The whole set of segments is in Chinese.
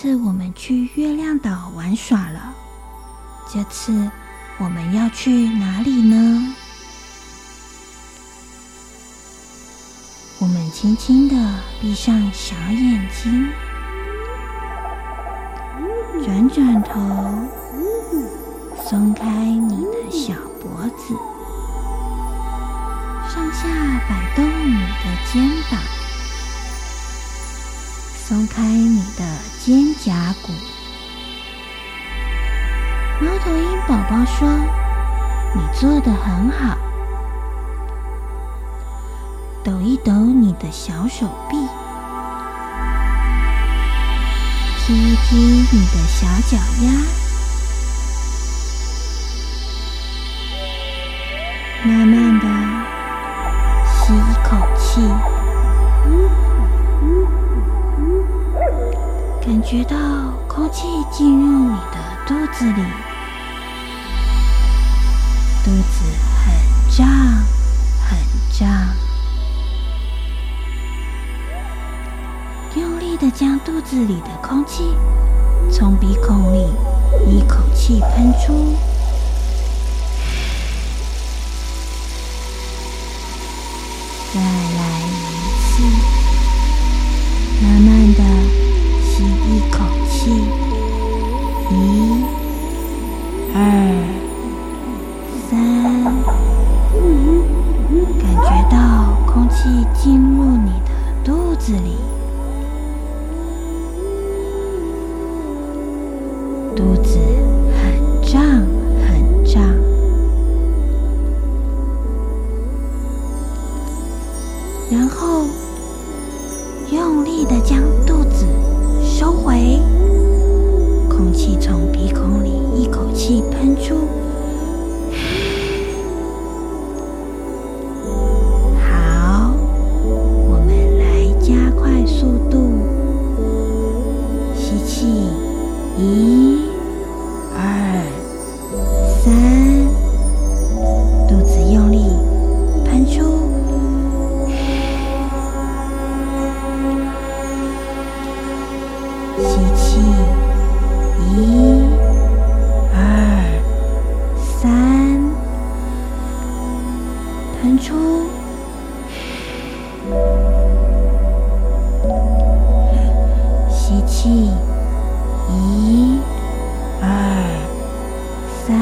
次我们去月亮岛玩耍了，这次我们要去哪里呢？我们轻轻的闭上小眼睛，转转头，松开你的小脖子，上下摆动你的肩膀。松开你的肩胛骨。猫头鹰宝宝说：“你做得很好。”抖一抖你的小手臂，踢一踢你的小脚丫，妈妈觉到空气进入你的肚子里，肚子很胀，很胀。用力的将肚子里的空气从鼻孔里一口气喷出，再来一次，慢慢的。一口气，一、二、三，感觉到空气进入你的肚子里，肚子弹出。吸气，一、二、三，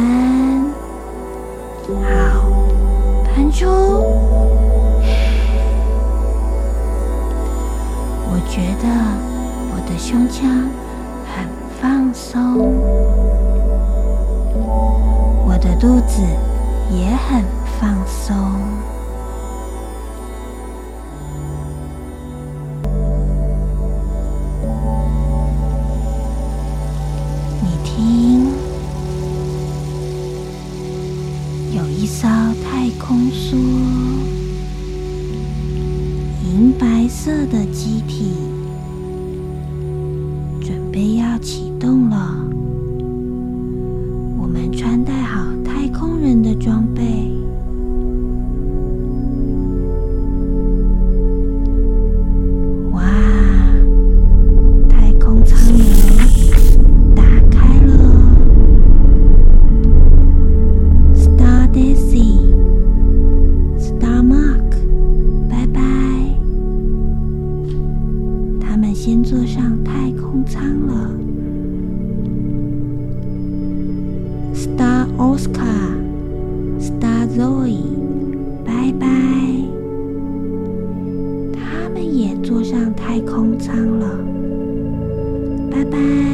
好，弹出。我觉得我的胸腔很放松，我的肚子也很放松。你听有一艘太空梭银白色的机体坐上太空舱了。Star oscar star zoe 拜拜。他们也坐上太空舱了。拜拜。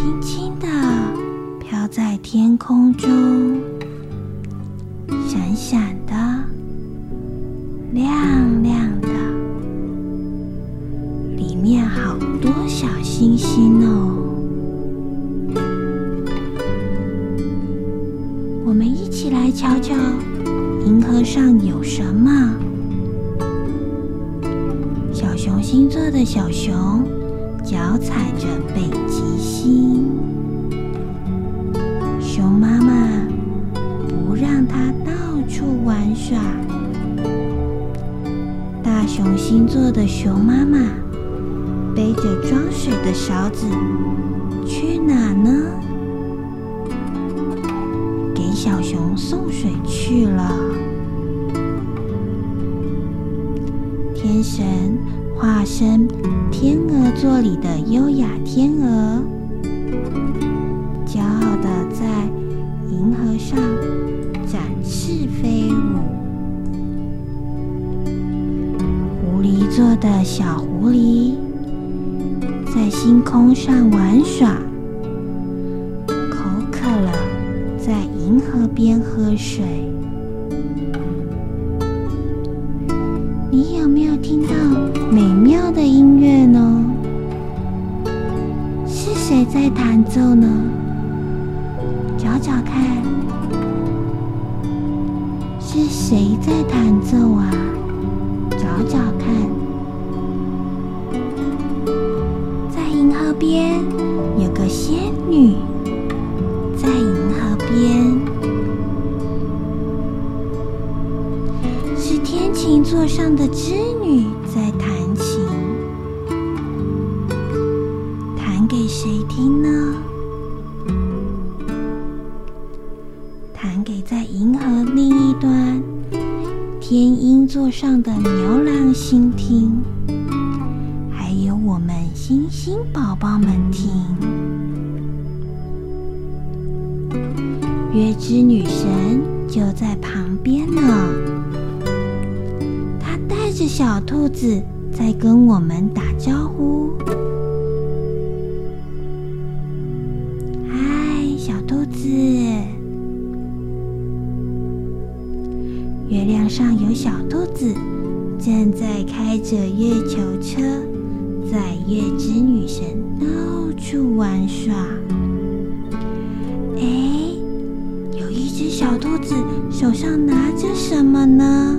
轻轻的飘在天空中，闪闪的，亮亮的，里面好多小星星哦。我们一起来瞧瞧，银河上有什么？小熊星座的小熊，脚踩着北。心熊妈妈不让它到处玩耍大熊星座的熊妈妈背着装水的勺子去哪呢？给小熊送水去了。天神化身天鹅座里的优雅天鹅。骄傲的在银河上展翅飞舞。狐狸座的小狐狸在星空上玩耍。口渴了在银河边喝水。听到美妙的音乐呢？是谁在弹奏呢？座上的织女在弹琴。弹给谁听呢？弹给在银河另一端天鹰座上的牛郎星听。还有我们星星宝宝们听。月之女神就在旁边呢。只小兔子在跟我们打招呼。嗨，小兔子！月亮上有小兔子，正在开着月球车，在月之女神到处玩耍。哎，有一只小兔子手上拿着什么呢？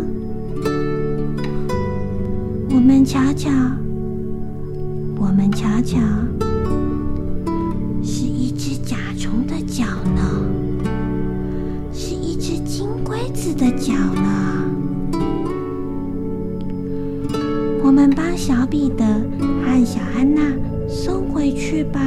瞧瞧，我们瞧瞧，是一只甲虫的脚呢，是一只金龟子的脚呢。我们帮小彼得和小安娜送回去吧。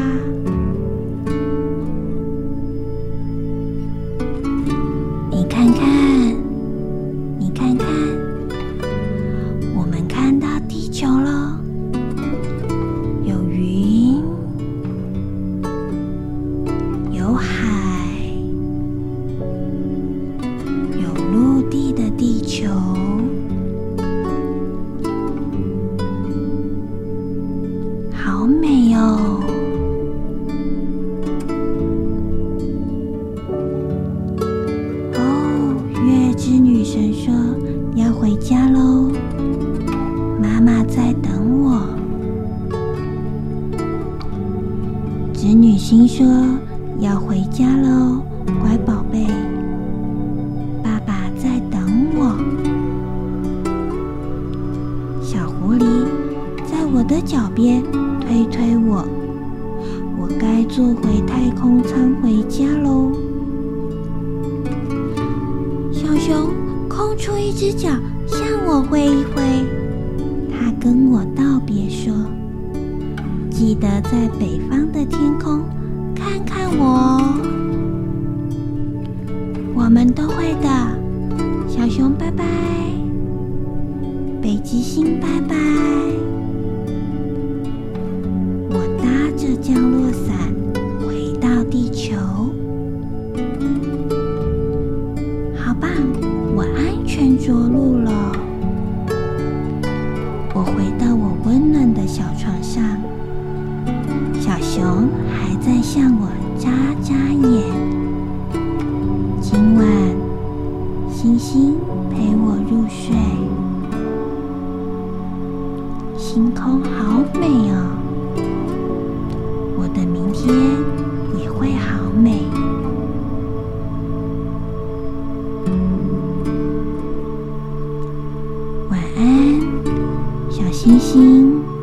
脚边推推我，我该坐回太空舱回家喽。小熊空出一只脚向我挥一挥，小熊。在向我眨眨眼。今晚，星星陪我入睡。星空好美哦，我的明天也会好美。晚安，小星星。